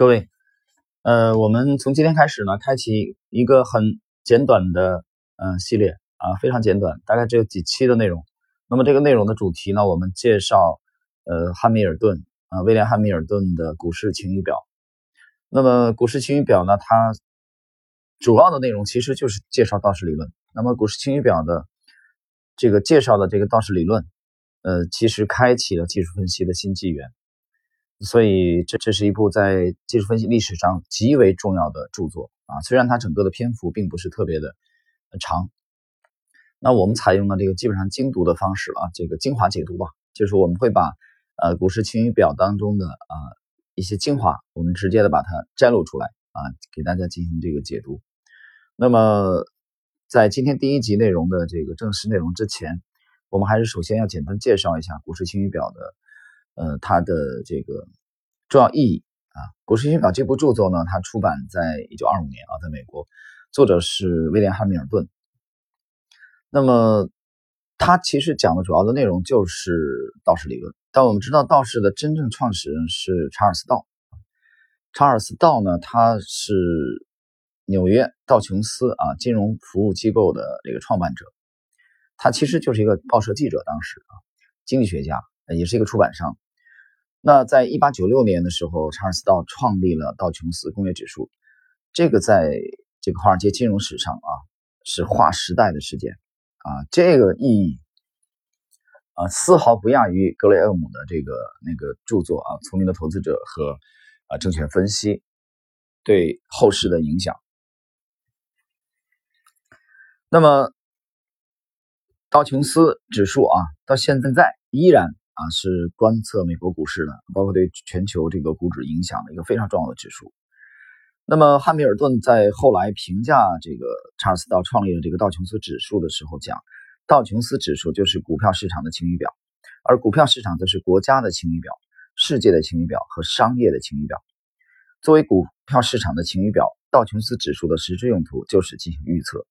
各位，呃，我们从今天开始呢，开启一个很简短的、呃系列啊，非常简短，大概只有几期的内容。那么这个内容的主题呢，我们介绍呃汉密尔顿啊，威廉汉密尔顿的股市晴雨表。那么股市晴雨表呢，它主要的内容其实就是介绍道氏理论。那么股市晴雨表的这个介绍的这个道氏理论，呃，其实开启了技术分析的新纪元。所以这这是一部在技术分析历史上极为重要的著作啊，虽然它整个的篇幅并不是特别的长，那我们采用了这个基本上精读的方式啊，这个精华解读吧，就是我们会把呃股市晴雨表当中的啊一些精华，我们直接的把它摘录出来啊，给大家进行这个解读。那么在今天第一集内容的这个正式内容之前，我们还是首先要简单介绍一下股市晴雨表的。呃，它的这个重要意义啊，《股市新表》这部著作呢，它出版在一九二五年啊，在美国，作者是威廉·汉密尔顿。那么，它其实讲的主要的内容就是道氏理论。但我们知道，道氏的真正创始人是查尔斯·道。查尔斯·道呢，他是纽约道琼斯啊金融服务机构的这个创办者，他其实就是一个报社记者，当时啊，经济学家。也是一个出版商。那在一八九六年的时候，查尔斯道创立了道琼斯工业指数，这个在这个华尔街金融史上啊是划时代的事件啊，这个意义啊丝毫不亚于格雷厄姆的这个那个著作啊《聪明的投资者》和啊证券分析对后世的影响。那么道琼斯指数啊到现在依然。啊，是观测美国股市的，包括对全球这个股指影响的一个非常重要的指数。那么汉密尔顿在后来评价这个查尔斯道创立了这个道琼斯指数的时候讲，道琼斯指数就是股票市场的晴雨表，而股票市场则是国家的晴雨表、世界的晴雨表和商业的晴雨表。作为股票市场的晴雨表，道琼斯指数的实质用途就是进行预测，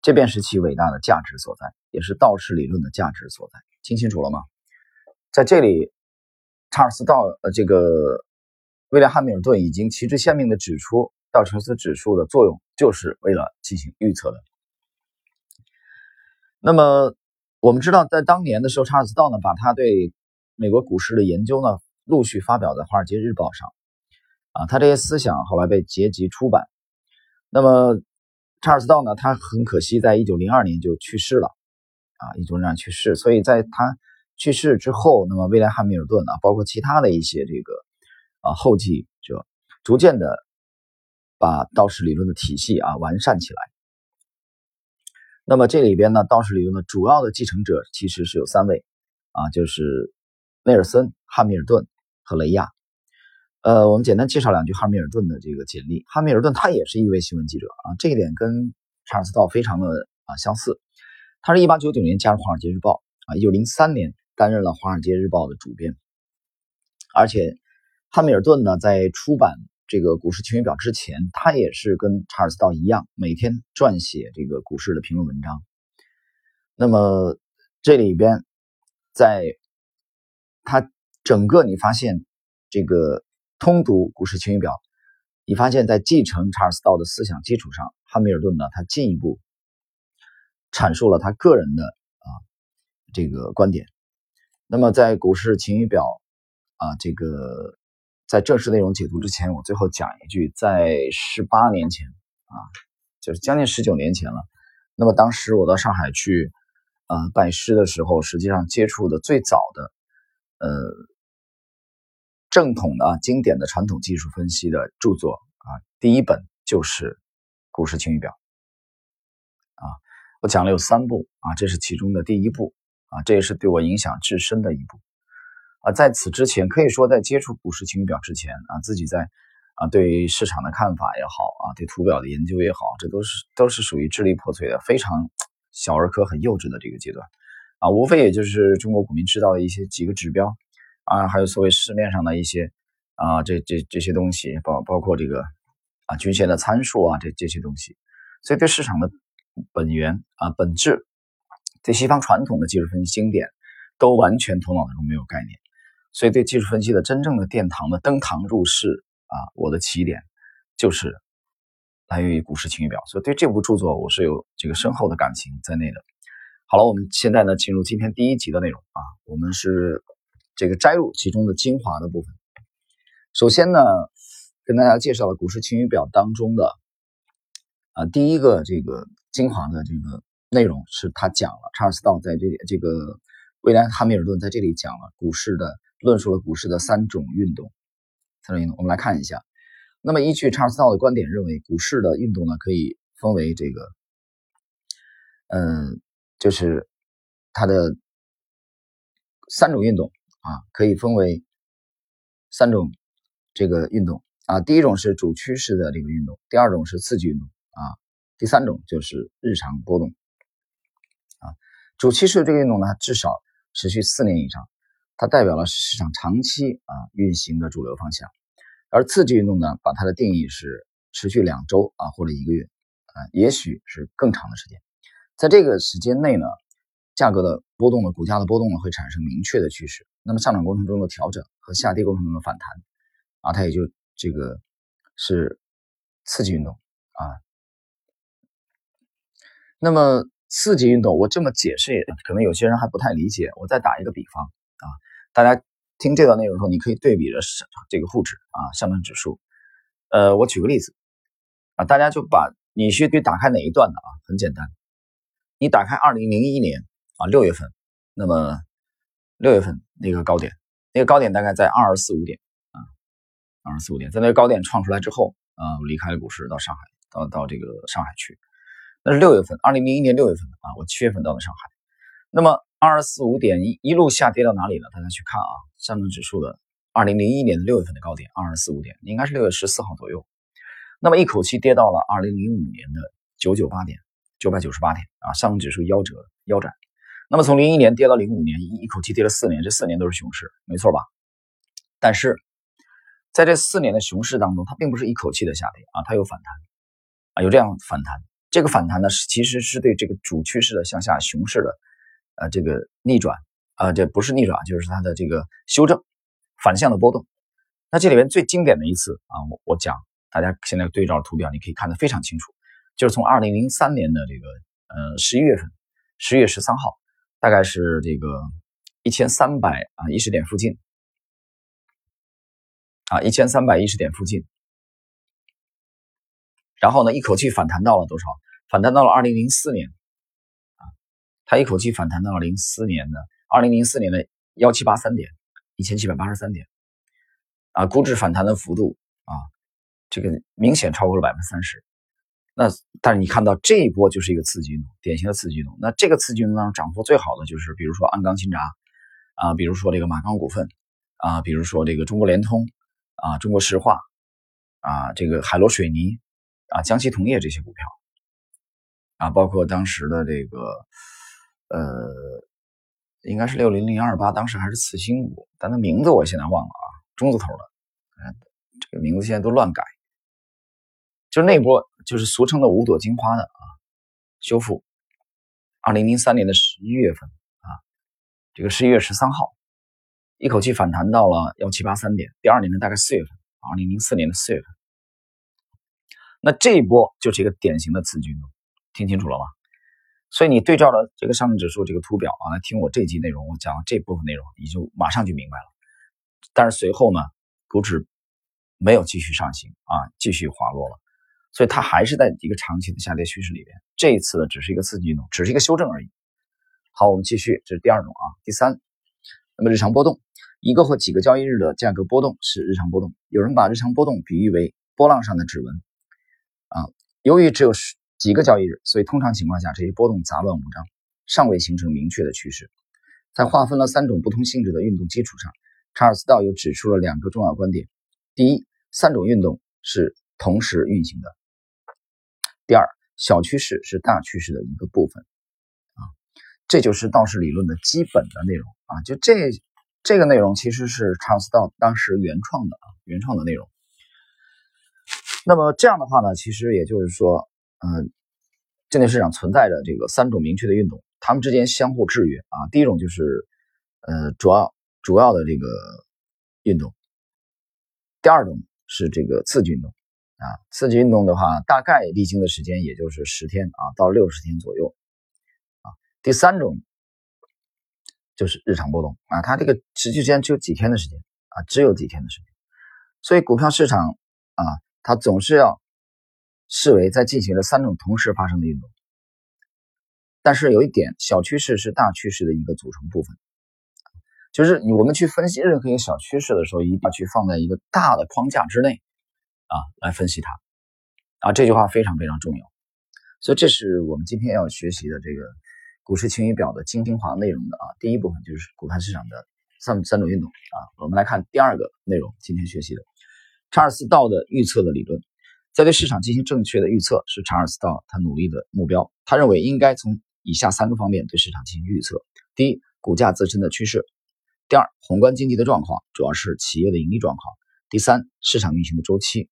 这便是其伟大的价值所在，也是道氏理论的价值所在。听清楚了吗？在这里，查尔斯道呃，这个威廉汉密尔顿已经旗帜鲜明的指出，道琼斯指数的作用就是为了进行预测的。那么我们知道，在当年的时候，查尔斯道呢，把他对美国股市的研究呢，陆续发表在《华尔街日报》上，啊，他这些思想后来被结集出版。那么查尔斯道呢，他很可惜，在一九零二年就去世了，啊，一九零二年去世，所以在他。去世之后，那么威廉汉密尔顿啊，包括其他的一些这个啊后继者，逐渐的把道氏理论的体系啊完善起来。那么这里边呢，道氏理论的主要的继承者其实是有三位啊，就是内尔森、汉密尔顿和雷亚。呃，我们简单介绍两句汉密尔顿的这个简历。汉密尔顿他也是一位新闻记者啊，这一点跟查尔斯道非常的啊相似。他是一八九九年加入《华尔街日报》啊，一九零三年。担任了《华尔街日报》的主编，而且汉密尔顿呢，在出版这个《股市晴雨表》之前，他也是跟查尔斯道一样，每天撰写这个股市的评论文章。那么这里边，在他整个你发现这个通读《股市晴雨表》，你发现在继承查尔斯道的思想基础上，汉密尔顿呢，他进一步阐述了他个人的啊这个观点。那么，在股市晴雨表啊，这个在正式内容解读之前，我最后讲一句，在十八年前啊，就是将近十九年前了。那么当时我到上海去啊拜师的时候，实际上接触的最早的呃正统的、经典的传统技术分析的著作啊，第一本就是《股市晴雨表》啊，我讲了有三部啊，这是其中的第一部。啊，这也是对我影响至深的一步啊！在此之前，可以说在接触股市晴雨表之前啊，自己在啊对市场的看法也好啊，对图表的研究也好，这都是都是属于支离破碎的，非常小儿科、很幼稚的这个阶段啊。无非也就是中国股民知道的一些几个指标啊，还有所谓市面上的一些啊这这这些东西，包包括这个啊均线的参数啊这这些东西，所以对市场的本源啊本质。对西方传统的技术分析经典，都完全头脑当中没有概念，所以对技术分析的真正的殿堂的登堂入室啊，我的起点就是来源于股市晴雨表，所以对这部著作我是有这个深厚的感情在内的。好了，我们现在呢进入今天第一集的内容啊，我们是这个摘录其中的精华的部分。首先呢，跟大家介绍了股市晴雨表当中的啊第一个这个精华的这个内容，是他讲了查尔斯道在这里这个威廉汉密尔顿在这里讲了股市的论述了股市的三种运动，三种运动，我们来看一下。那么依据查尔斯道的观点，认为股市的运动呢可以分为这个，嗯。就是它的三种运动啊，可以分为三种这个运动啊。第一种是主趋势的这个运动，第二种是刺激运动啊，第三种就是日常波动。主趋势这个运动呢，至少持续四年以上，它代表了市场长期啊运行的主流方向。而刺激运动呢，把它的定义是持续两周啊或者一个月啊，也许是更长的时间。在这个时间内呢，价格的波动呢，股价的波动呢，会产生明确的趋势。那么上涨过程中的调整和下跌过程中的反弹，啊，它也就这个是刺激运动啊。那么刺激运动，我这么解释可能有些人还不太理解。我再打一个比方啊，大家听这段内容的时候，你可以对比着这个沪指啊，上证指数。呃，我举个例子啊，大家就把你需得打开哪一段的啊？很简单。你打开二零零一年啊六月份，那么六月份那个高点，那个高点大概在二二四五点啊，二二四五点，在那个高点创出来之后啊，我离开了股市，到上海，到到这个上海去，那是六月份，二零零一年六月份啊，我七月份到的上海，那么二二四五点一一路下跌到哪里了？大家去看啊，上证指数的二零零一年的六月份的高点二二四五点，应该是六月十四号左右，那么一口气跌到了二零零五年的九九八点。九百九十八点啊，上证指数夭折腰斩。那么从零一年跌到零五年，一一口气跌了四年，这四年都是熊市，没错吧？但是在这四年的熊市当中，它并不是一口气的下跌啊，它有反弹啊，有这样反弹。这个反弹呢，是其实是对这个主趋势的向下熊市的呃这个逆转啊，这不是逆转，就是它的这个修正反向的波动。那这里面最经典的一次啊，我我讲，大家现在对照图表，你可以看得非常清楚。就是从二零零三年的这个呃十一月份，十月十三号，大概是这个一千三百啊一十点附近，啊一千三百一十点附近，然后呢一口气反弹到了多少？反弹到了二零零四年，啊，它一口气反弹到了零四年的二零零四年的幺七八三点，一千七百八十三点，啊，估值反弹的幅度啊，这个明显超过了百分之三十。那但是你看到这一波就是一个刺激运动，典型的刺激运动。那这个刺激运动当中涨幅最好的就是，比如说鞍钢新闸，啊，比如说这个马钢股份，啊，比如说这个中国联通，啊，中国石化，啊，这个海螺水泥，啊，江西铜业这些股票，啊，包括当时的这个，呃，应该是六零零二八，当时还是次新股，但它名字我现在忘了啊，中字头的，这个名字现在都乱改。就那波，就是俗称的五朵金花的啊，修复。二零零三年的十一月份啊，这个十一月十三号，一口气反弹到了幺七八三点。第二年的大概四月份，二零零四年的四月份，那这一波就是一个典型的刺激运动，听清楚了吗？所以你对照了这个上证指数这个图表啊，来听我这集内容，我讲这部分内容，你就马上就明白了。但是随后呢，股指没有继续上行啊，继续滑落了。所以它还是在一个长期的下跌趋势里边，这一次呢只是一个刺激运动，只是一个修正而已。好，我们继续，这是第二种啊。第三，那么日常波动，一个或几个交易日的价格波动是日常波动。有人把日常波动比喻为波浪上的指纹啊。由于只有几个交易日，所以通常情况下这些波动杂乱无章，尚未形成明确的趋势。在划分了三种不同性质的运动基础上，查尔斯道又指出了两个重要观点：第一，三种运动是同时运行的。第二，小趋势是大趋势的一个部分，啊，这就是道氏理论的基本的内容啊。就这这个内容其实是查尔斯道当时原创的啊，原创的内容。那么这样的话呢，其实也就是说，嗯，证券市场存在着这个三种明确的运动，它们之间相互制约啊。第一种就是，呃，主要主要的这个运动。第二种是这个刺激运动啊，刺激运动的话，大概历经的时间也就是十天啊到六十天左右啊。第三种就是日常波动啊，它这个持续时间只有几天的时间啊，只有几天的时间，所以股票市场啊，它总是要视为在进行着三种同时发生的运动。但是有一点，小趋势是大趋势的一个组成部分。就是我们去分析任何一个小趋势的时候，一定要去放在一个大的框架之内啊来分析它啊。这句话非常非常重要。所以这是我们今天要学习的这个股市晴雨表的精华内容的啊。第一部分就是股票市场的三三种运动啊。我们来看第二个内容，今天学习的查尔斯道的预测的理论，在对市场进行正确的预测是查尔斯道他努力的目标。他认为应该从以下三个方面对市场进行预测：第一，股价自身的趋势；第二，宏观经济的状况，主要是企业的盈利状况；第三，市场运行的周期。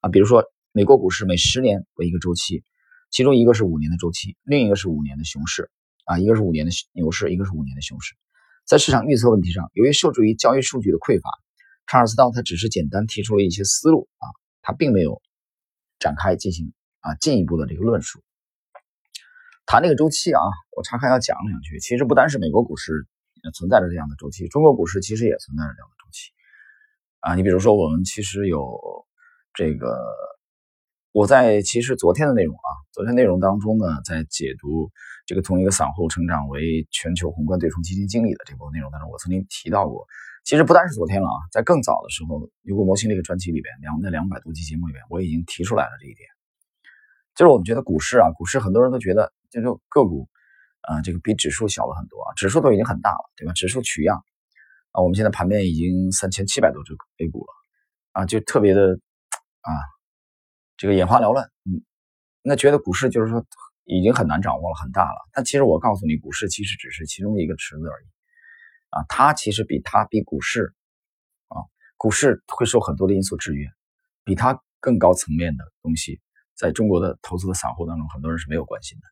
啊，比如说美国股市每十年为一个周期，其中一个是五年的周期，另一个是五年的熊市。啊，一个是五年的牛市，一个是五年的熊市。在市场预测问题上，由于受制于交易数据的匮乏，查尔斯道他只是简单提出了一些思路啊，他并没有展开进行啊进一步的这个论述。谈这个周期啊，我岔开要讲两句。其实不单是美国股市存在着这样的周期，中国股市其实也存在着这样的周期啊。你比如说，我们其实有这个，我在其实昨天的内容啊，昨天内容当中呢，在解读这个从一个散户成长为全球宏观对冲基金经理的这部分内容当中，我曾经提到过。其实不单是昨天了啊，在更早的时候，《牛股模型》这个专辑里边，两在两百多期节目里边，我已经提出来了这一点。就是我们觉得股市啊，股市很多人都觉得。就是个股，啊，这个比指数小了很多啊，指数都已经很大了，对吧？指数取样，啊，我们现在盘面已经三千七百多只 A 股了，啊，就特别的，啊，这个眼花缭乱，嗯，那觉得股市就是说已经很难掌握了，很大了。但其实我告诉你，股市其实只是其中一个池子而已，啊，它其实比它比股市，啊，股市会受很多的因素制约，比它更高层面的东西，在中国的投资的散户当中，很多人是没有关心的。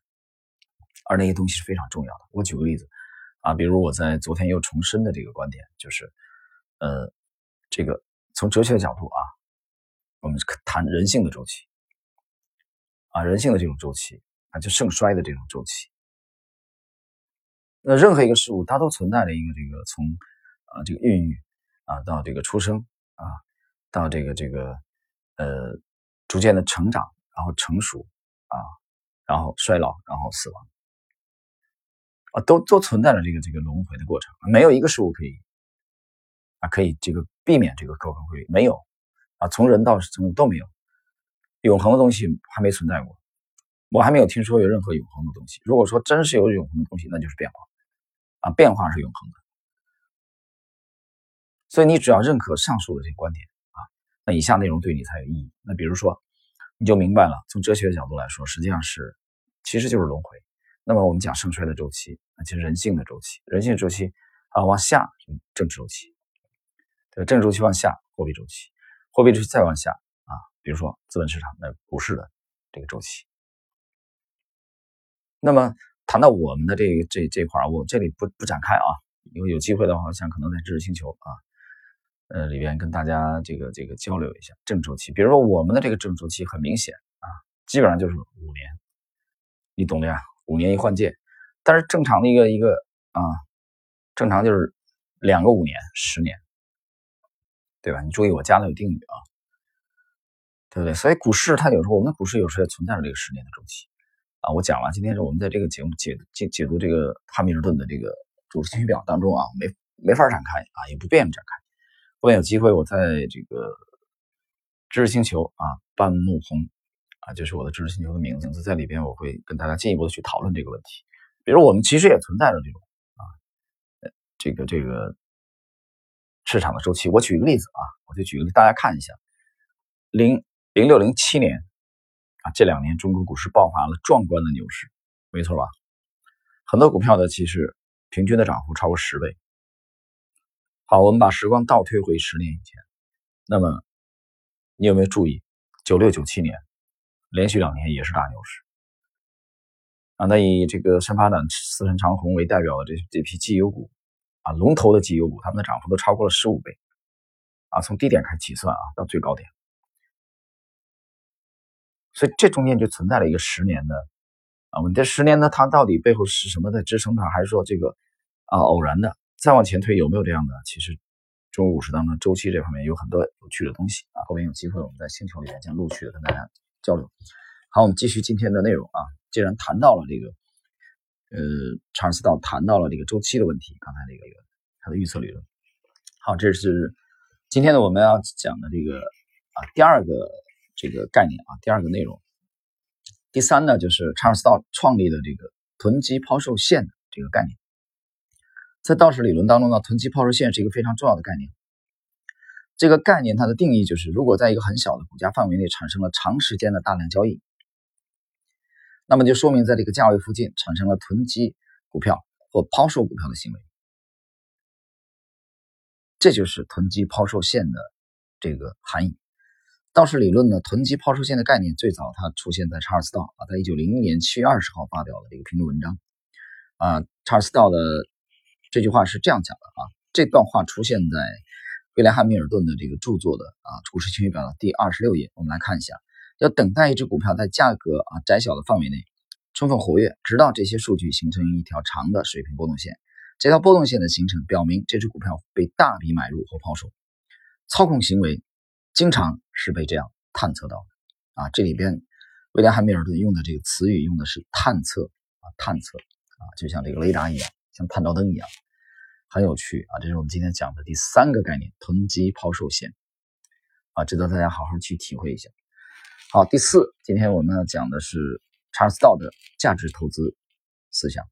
而那些东西是非常重要的。我举个例子，啊，比如我在昨天又重申的这个观点，就是，呃，这个从哲学的角度啊，我们谈人性的周期，啊，人性的这种周期啊，就盛衰的这种周期。那任何一个事物，它都存在着一个这个从啊这个孕育啊到这个出生啊到这个这个呃逐渐的成长，然后成熟啊，然后衰老，然后死亡。啊，都都存在着这个这个轮回的过程，没有一个事物可以啊可以这个避免这个高轮回，没有啊，从人到生物都没有永恒的东西还没存在过，我还没有听说有任何永恒的东西。如果说真是有永恒的东西，那就是变化啊，变化是永恒的。所以你只要认可上述的这些观点啊，那以下内容对你才有意义。那比如说，你就明白了，从哲学角度来说，实际上是其实就是轮回。那么我们讲盛衰的周期，那其实人性的周期，人性周期啊往下政治周期，对政治周期往下货币周期，货币周期再往下啊，比如说资本市场的股市的这个周期。那么谈到我们的这这这块，我这里不不展开啊，因为有机会的话，我想可能在知识星球啊，呃里边跟大家这个这个交流一下正周期。比如说我们的这个正周期很明显啊，基本上就是五年，你懂的呀。五年一换届，但是正常的一个一个啊，正常就是两个五年，十年，对吧？你注意我加的有定语啊，对不对？所以股市它有时候，我们的股市有时候也存在着这个十年的周期啊。我讲了，今天是我们在这个节目解解解读这个汉密尔顿的这个主持情绪表当中啊，没没法展开啊，也不便于展开。后面有机会，我在这个知识星球啊，半木红。啊，就是我的知识星球的名字，在里边我会跟大家进一步的去讨论这个问题。比如我们其实也存在着这种啊，这个这个市场的周期。我举个例子啊，我就举个例大家看一下，零零六零七年啊，这两年中国股市爆发了壮观的牛市，没错吧？很多股票的其实平均的涨幅超过十倍。好，我们把时光倒推回十年以前，那么你有没有注意九六九七年？连续两年也是大牛市啊！那以这个深发展、四川长虹为代表的这这批绩优股啊，龙头的绩优股，它们的涨幅都超过了十五倍啊！从低点开始计算啊，到最高点所以这中间就存在了一个十年的啊，我们这十年呢，它到底背后是什么在支撑它，还是说这个啊偶然的？再往前推有没有这样的？其实中国股市当中周期这方面有很多有趣的东西啊，后面有机会我们在星球里面将陆续的跟大家交流。好，我们继续今天的内容啊，既然谈到了这个呃查尔斯道谈到了这个周期的问题，刚才那个一个他的预测理论。好，这是今天呢我们要讲的这个啊第二个。这个概念啊，第二个内容，第三呢，就是查尔斯道创立的这个囤积抛售线的这个概念，在道氏理论当中呢，囤积抛售线是一个非常重要的概念。这个概念它的定义就是，如果在一个很小的股价范围内产生了长时间的大量交易，那么就说明在这个价位附近产生了囤积股票或抛售股票的行为，这就是囤积抛售线的这个含义。道氏理论呢，囤积抛售线的概念最早它出现在查尔斯道啊，在一九零一年七月二十号发表的这个评论文章啊。查尔斯道的这句话是这样讲的啊，这段话出现在威廉汉密尔顿的这个著作的啊《股市情绪表》的第二十六页。我们来看一下，要等待一只股票在价格啊窄小的范围内充分活跃，直到这些数据形成一条长的水平波动线。这条波动线的形成，表明这只股票被大笔买入或抛售，操控行为。经常是被这样探测到的啊！这里边威廉汉密尔顿用的这个词语用的是探测啊，探测啊，就像这个雷达一样，像探照灯一样，很有趣啊！这是我们今天讲的第三个概念——囤积抛售线啊，值得大家好好去体会一下。好，第四，今天我们要讲的是查尔斯道的价值投资思想。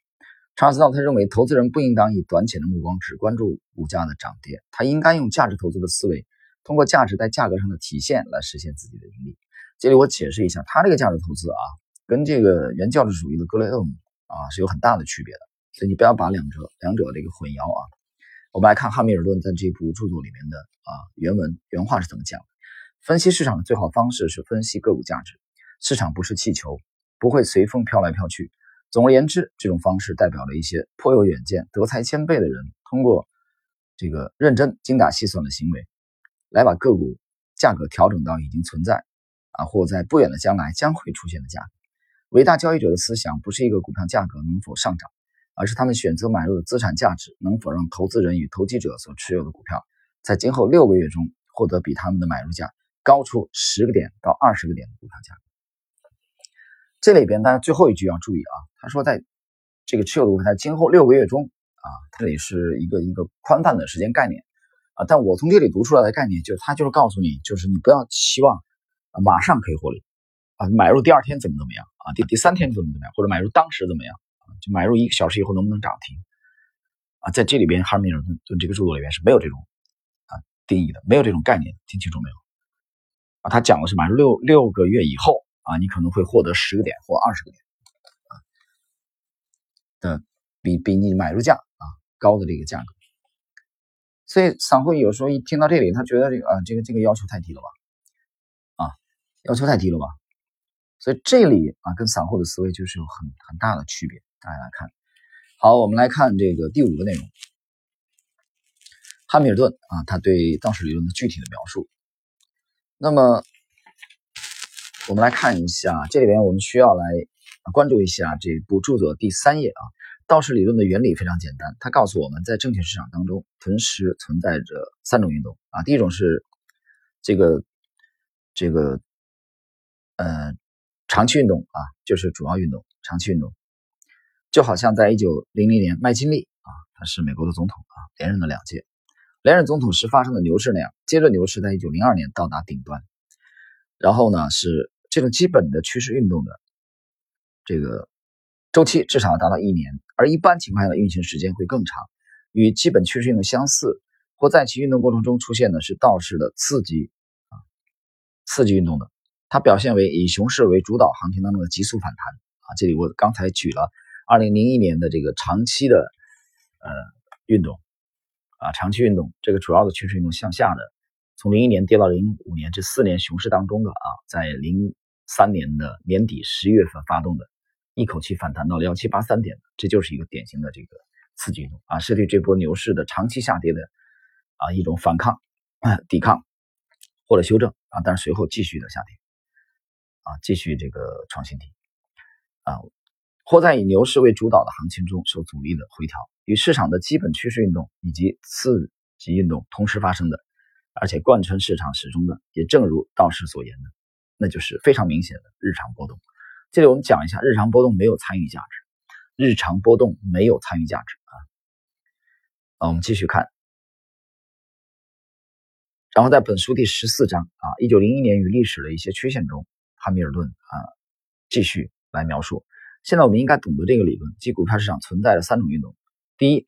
查尔斯道他认为，投资人不应当以短浅的目光只关注股价的涨跌，他应该用价值投资的思维。通过价值在价格上的体现来实现自己的盈利。这里我解释一下，他这个价值投资啊，跟这个原教旨主义的格雷厄姆啊是有很大的区别的，所以你不要把两者两者这个混淆啊。我们来看汉密尔顿在这部著作里面的啊原文原话是怎么讲的：分析市场的最好方式是分析个股价值。市场不是气球，不会随风飘来飘去。总而言之，这种方式代表了一些颇有远见、德才兼备的人通过这个认真、精打细算的行为。来把个股价格调整到已经存在啊，或在不远的将来将会出现的价格。伟大交易者的思想不是一个股票价格能否上涨，而是他们选择买入的资产价值能否让投资人与投机者所持有的股票在今后六个月中获得比他们的买入价高出十个点到二十个点的股票价格。这里边，大家最后一句要注意啊，他说在这个持有的股票在今后六个月中啊，这里是一个一个宽泛的时间概念。啊，但我从这里读出来的概念就是，他就是告诉你，就是你不要期望马上可以获利啊，买入第二天怎么怎么样啊，第第三天怎么怎么样，或者买入当时怎么样啊，就买入一个小时以后能不能涨停啊，在这里边哈密尔顿这个著作里边是没有这种啊定义的，没有这种概念，听清楚没有？他讲的是买入六六个月以后啊，你可能会获得十个点或二十个点啊的比比你买入价啊高的这个价格。所以散户有时候一听到这里，他觉得这个啊，这个这个要求太低了吧？啊，要求太低了吧？所以这里啊，跟散户的思维就是有很很大的区别。大家来看，好，我们来看这个第五个内容，汉密尔顿啊，他对道氏理论的具体的描述。那么我们来看一下，这里边我们需要来关注一下这部著作第三页啊。道氏理论的原理非常简单，它告诉我们在证券市场当中，同时存在着三种运动啊。第一种是这个这个呃长期运动啊，就是主要运动，长期运动，就好像在一九零零年麦金利啊，他是美国的总统啊，连任了两届，连任总统时发生的牛市那样，接着牛市在一九零二年到达顶端，然后呢是这种基本的趋势运动的这个。周期至少要达到一年，而一般情况下的运行时间会更长。与基本趋势运动相似，或在其运动过程中出现的是道氏的刺激啊，刺激运动的，它表现为以熊市为主导行情当中的急速反弹啊。这里我刚才举了二零零一年的这个长期的呃运动啊，长期运动这个主要的趋势运动向下的，从零一年跌到零五年这四年熊市当中的啊，在零三年的年底十一月份发动的。一口气反弹到了幺七八三点，这就是一个典型的这个刺激运动啊，是对这波牛市的长期下跌的啊一种反抗、抵抗或者修正啊，但是随后继续的下跌啊，继续这个创新低啊，或在以牛市为主导的行情中受阻力的回调，与市场的基本趋势运动以及次级运动同时发生的，而且贯穿市场始终的，也正如道士所言的，那就是非常明显的日常波动。这里我们讲一下，日常波动没有参与价值，日常波动没有参与价值啊。啊，我们继续看。然后在本书第十四章啊，一九零一年与历史的一些缺陷中，汉密尔顿啊继续来描述。现在我们应该懂得这个理论，即股票市场存在的三种运动：第一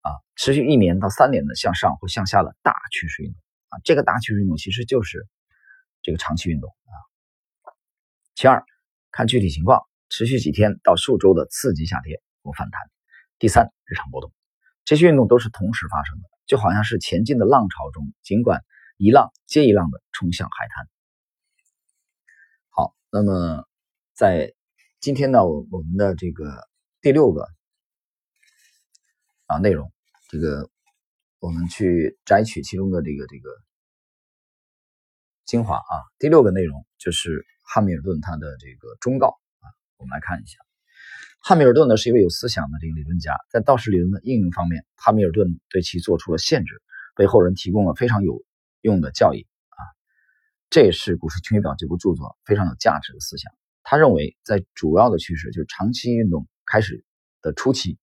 啊，持续一年到三年的向上或向下的大趋势运动啊，这个大趋势运动其实就是这个长期运动啊；其二，看具体情况，持续几天到数周的刺激下跌或反弹；第三，日常波动。这些运动都是同时发生的，就好像是前进的浪潮中，尽管一浪接一浪的冲向海滩。好，那么在今天呢，我我们的这个第六个啊内容，这个我们去摘取其中的这个这个精华啊。第六个内容就是汉密尔顿他的这个忠告啊，我们来看一下。汉密尔顿呢是一位有思想的这个理论家，在道氏理论的应用方面，汉密尔顿对其做出了限制，为后人提供了非常有用的教义啊。这也是《股市清学表》这部著作非常有价值的思想。他认为，在主要的趋势就是长期运动开始的初期，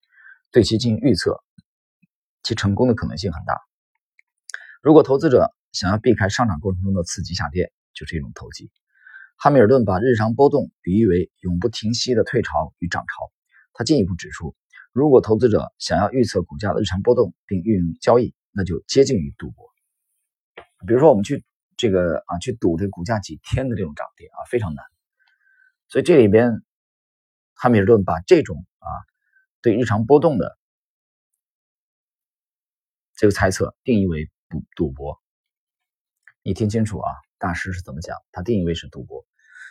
对其进行预测，其成功的可能性很大。如果投资者想要避开上涨过程中的刺激下跌，就是一种投机。汉密尔顿把日常波动比喻为永不停息的退潮与涨潮。他进一步指出，如果投资者想要预测股价的日常波动并运用交易，那就接近于赌博。比如说，我们去这个啊，去赌这股价几天的这种涨跌啊，非常难。所以这里边，汉密尔顿把这种啊对日常波动的这个猜测定义为赌赌博。你听清楚啊，大师是怎么讲？他定义为是赌博。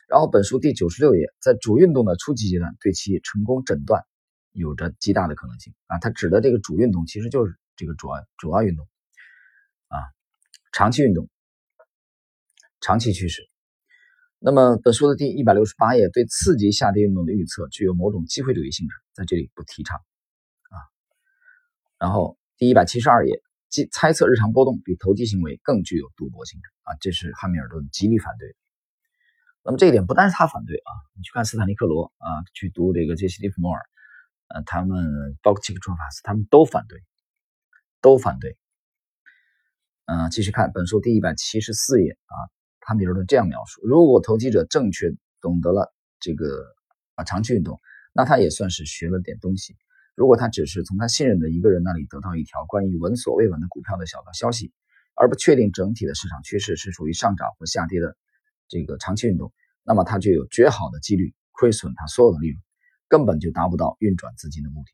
然后本书第九十六页，在主运动的初级阶段，对其成功诊断有着极大的可能性啊。他指的这个主运动，其实就是这个主要主要运动啊，长期运动，长期趋势。那么本书的第一百六十八页，对刺激下跌运动的预测具有某种机会主义性质，在这里不提倡啊。然后第一百七十二页，即猜测日常波动比投机行为更具有赌博性质啊，这是汉密尔顿极力反对的。那么这一点不但是他反对啊，你去看斯坦利克罗啊，去读这个杰西·利弗莫尔，呃，他们包括齐克·卓法斯，他们都反对，都反对。嗯，继续看本书第一百七十四页啊，汉密尔顿这样描述：如果投机者正确懂得了这个啊长期运动，那他也算是学了点东西；如果他只是从他信任的一个人那里得到一条关于闻所未闻的股票的小道消息，而不确定整体的市场趋势是属于上涨或下跌的。这个长期运动，那么他就有绝好的几率亏损他所有的利润，根本就达不到运转资金的目的。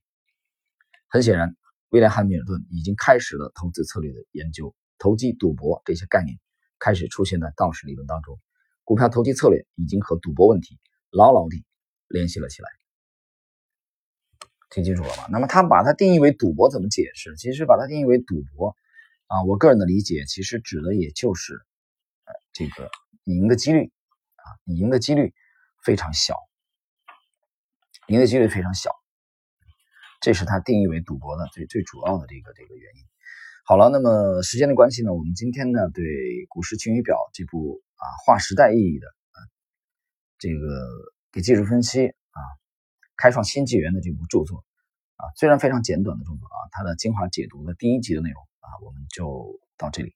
很显然，威廉·汉密尔顿已经开始了投资策略的研究，投机、赌博这些概念开始出现在道氏理论当中。股票投机策略已经和赌博问题牢牢地联系了起来。听清楚了吗？那么他把它定义为赌博，怎么解释？其实把它定义为赌博啊，我个人的理解，其实指的也就是，呃，这个。你赢的几率啊，你赢的几率非常小，赢的几率非常小，这是他定义为赌博的最最主要的这个这个原因。好了，那么时间的关系呢，我们今天呢对《股市晴雨表》这部啊划时代意义的啊这个给技术分析啊开创新纪元的这部著作啊，虽然非常简短的著作啊，它的精华解读的第一集的内容啊，我们就到这里。